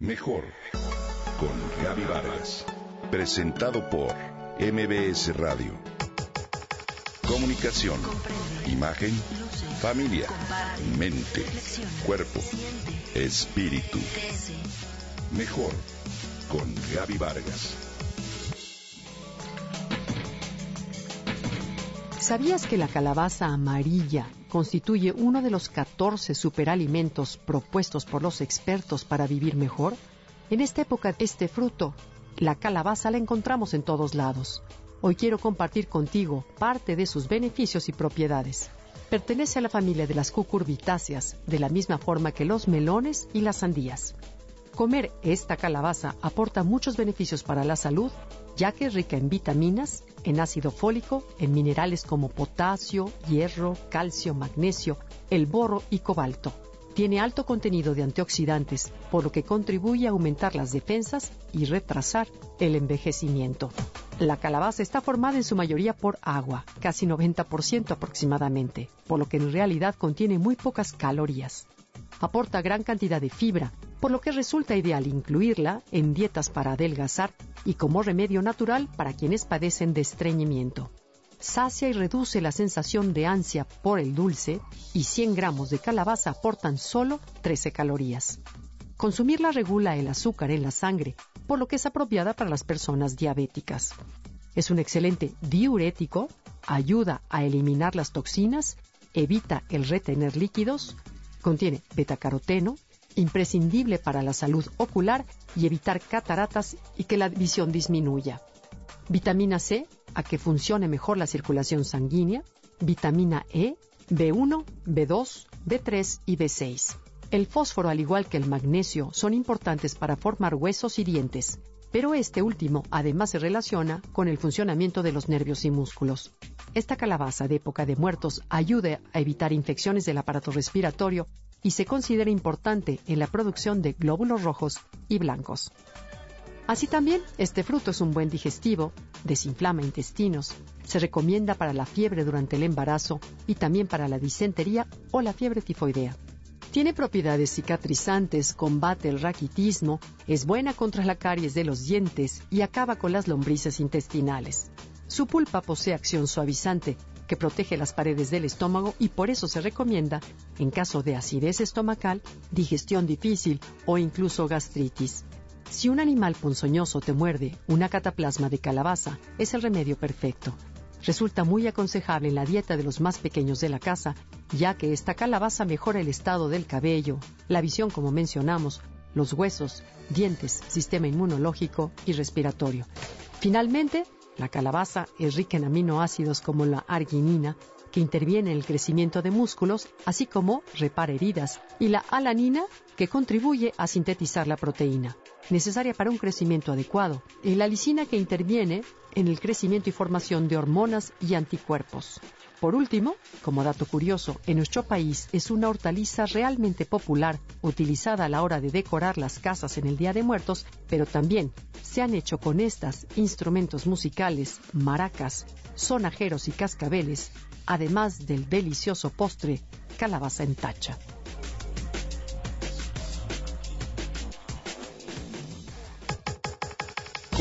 Mejor con Gaby Vargas. Presentado por MBS Radio. Comunicación, imagen, familia, mente, cuerpo, espíritu. Mejor con Gaby Vargas. ¿Sabías que la calabaza amarilla constituye uno de los 14 superalimentos propuestos por los expertos para vivir mejor? En esta época, este fruto, la calabaza, la encontramos en todos lados. Hoy quiero compartir contigo parte de sus beneficios y propiedades. Pertenece a la familia de las cucurbitáceas, de la misma forma que los melones y las sandías. Comer esta calabaza aporta muchos beneficios para la salud, ya que es rica en vitaminas, en ácido fólico, en minerales como potasio, hierro, calcio, magnesio, el boro y cobalto. Tiene alto contenido de antioxidantes, por lo que contribuye a aumentar las defensas y retrasar el envejecimiento. La calabaza está formada en su mayoría por agua, casi 90% aproximadamente, por lo que en realidad contiene muy pocas calorías. Aporta gran cantidad de fibra, por lo que resulta ideal incluirla en dietas para adelgazar y como remedio natural para quienes padecen de estreñimiento. Sacia y reduce la sensación de ansia por el dulce y 100 gramos de calabaza aportan solo 13 calorías. Consumirla regula el azúcar en la sangre, por lo que es apropiada para las personas diabéticas. Es un excelente diurético, ayuda a eliminar las toxinas, evita el retener líquidos, contiene betacaroteno, imprescindible para la salud ocular y evitar cataratas y que la visión disminuya. Vitamina C, a que funcione mejor la circulación sanguínea. Vitamina E, B1, B2, B3 y B6. El fósforo, al igual que el magnesio, son importantes para formar huesos y dientes, pero este último además se relaciona con el funcionamiento de los nervios y músculos. Esta calabaza de época de muertos ayuda a evitar infecciones del aparato respiratorio y se considera importante en la producción de glóbulos rojos y blancos. Así también, este fruto es un buen digestivo, desinflama intestinos, se recomienda para la fiebre durante el embarazo y también para la disentería o la fiebre tifoidea. Tiene propiedades cicatrizantes, combate el raquitismo, es buena contra la caries de los dientes y acaba con las lombrices intestinales. Su pulpa posee acción suavizante, que protege las paredes del estómago y por eso se recomienda en caso de acidez estomacal, digestión difícil o incluso gastritis. Si un animal ponzoñoso te muerde, una cataplasma de calabaza es el remedio perfecto. Resulta muy aconsejable en la dieta de los más pequeños de la casa, ya que esta calabaza mejora el estado del cabello, la visión como mencionamos, los huesos, dientes, sistema inmunológico y respiratorio. Finalmente, la calabaza es rica en aminoácidos como la arginina, que interviene en el crecimiento de músculos, así como repara heridas, y la alanina, que contribuye a sintetizar la proteína, necesaria para un crecimiento adecuado, y la lisina, que interviene en el crecimiento y formación de hormonas y anticuerpos. Por último, como dato curioso, en nuestro país es una hortaliza realmente popular, utilizada a la hora de decorar las casas en el Día de Muertos, pero también se han hecho con estas instrumentos musicales, maracas, sonajeros y cascabeles, además del delicioso postre calabaza en tacha.